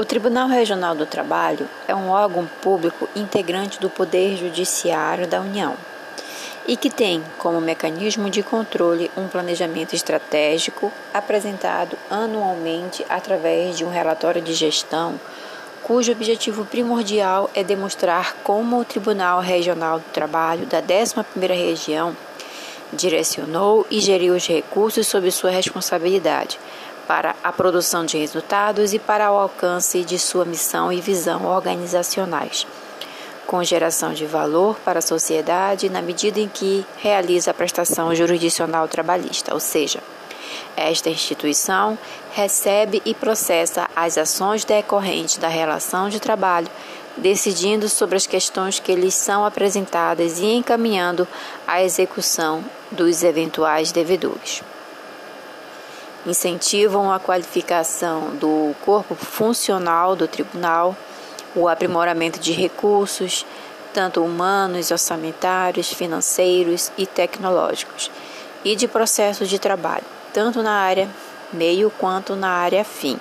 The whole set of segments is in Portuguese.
O Tribunal Regional do Trabalho é um órgão público integrante do Poder Judiciário da União e que tem como mecanismo de controle um planejamento estratégico apresentado anualmente através de um relatório de gestão, cujo objetivo primordial é demonstrar como o Tribunal Regional do Trabalho da 11ª Região direcionou e geriu os recursos sob sua responsabilidade para a produção de resultados e para o alcance de sua missão e visão organizacionais, com geração de valor para a sociedade na medida em que realiza a prestação jurisdicional trabalhista, ou seja, esta instituição recebe e processa as ações decorrentes da relação de trabalho, decidindo sobre as questões que lhes são apresentadas e encaminhando a execução dos eventuais devedores incentivam a qualificação do corpo funcional do tribunal, o aprimoramento de recursos, tanto humanos, orçamentários, financeiros e tecnológicos, e de processos de trabalho, tanto na área meio quanto na área fim.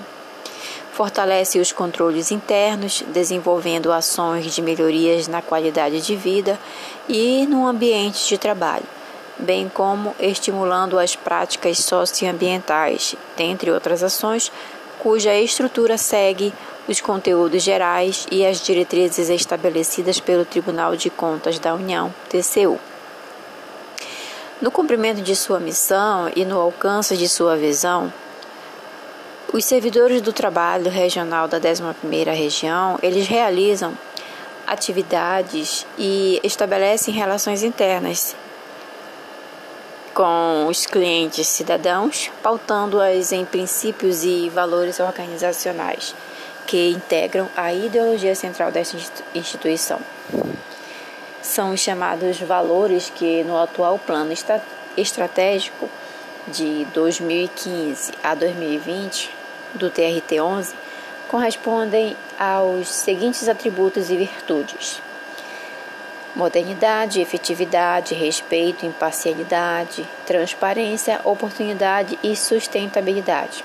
Fortalece os controles internos, desenvolvendo ações de melhorias na qualidade de vida e no ambiente de trabalho bem como estimulando as práticas socioambientais, dentre outras ações, cuja estrutura segue os conteúdos gerais e as diretrizes estabelecidas pelo Tribunal de Contas da União, TCU. No cumprimento de sua missão e no alcance de sua visão, os servidores do trabalho regional da 11ª região, eles realizam atividades e estabelecem relações internas com os clientes cidadãos, pautando-as em princípios e valores organizacionais que integram a ideologia central desta instituição. São os chamados valores que, no atual plano estratégico de 2015 a 2020 do TRT-11, correspondem aos seguintes atributos e virtudes Modernidade, efetividade, respeito, imparcialidade, transparência, oportunidade e sustentabilidade.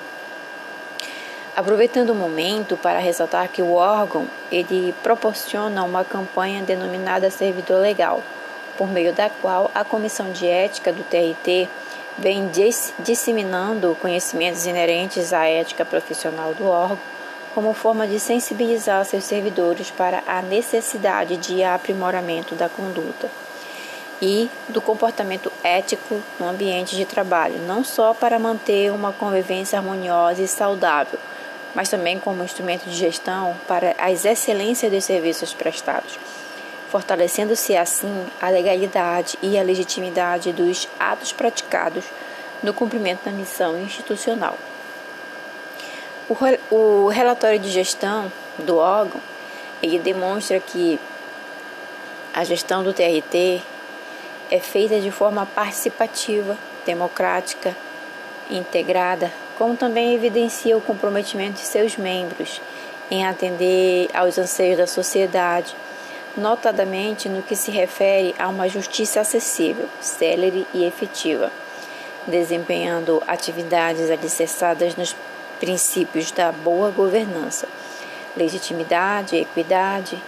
Aproveitando o momento para ressaltar que o órgão ele proporciona uma campanha denominada Servidor Legal, por meio da qual a Comissão de Ética do TRT vem disseminando conhecimentos inerentes à ética profissional do órgão como forma de sensibilizar seus servidores para a necessidade de aprimoramento da conduta e do comportamento ético no ambiente de trabalho, não só para manter uma convivência harmoniosa e saudável, mas também como instrumento de gestão para as excelências dos serviços prestados, fortalecendo-se assim a legalidade e a legitimidade dos atos praticados no cumprimento da missão institucional. O, o relatório de gestão do órgão ele demonstra que a gestão do TRT é feita de forma participativa, democrática, integrada, como também evidencia o comprometimento de seus membros em atender aos anseios da sociedade, notadamente no que se refere a uma justiça acessível, célere e efetiva, desempenhando atividades alicerçadas nos princípios da boa governança: legitimidade, equidade,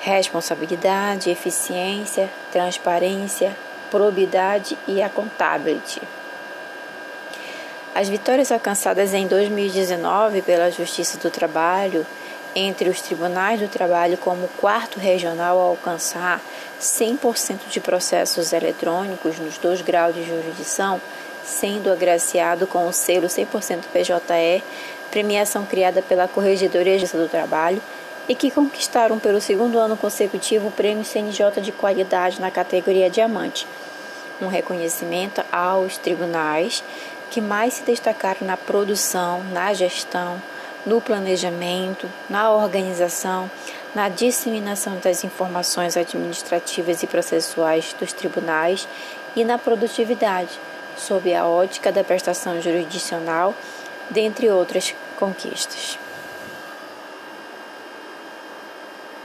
responsabilidade, eficiência, transparência, probidade e accountability. As vitórias alcançadas em 2019 pela Justiça do Trabalho entre os tribunais do trabalho como quarto regional a alcançar 100% de processos eletrônicos nos dois graus de jurisdição sendo agraciado com o selo 100% PJE, premiação criada pela Corregedoria do Trabalho, e que conquistaram pelo segundo ano consecutivo o Prêmio CNJ de Qualidade na categoria Diamante, um reconhecimento aos tribunais que mais se destacaram na produção, na gestão, no planejamento, na organização, na disseminação das informações administrativas e processuais dos tribunais e na produtividade sob a ótica da prestação jurisdicional, dentre outras conquistas.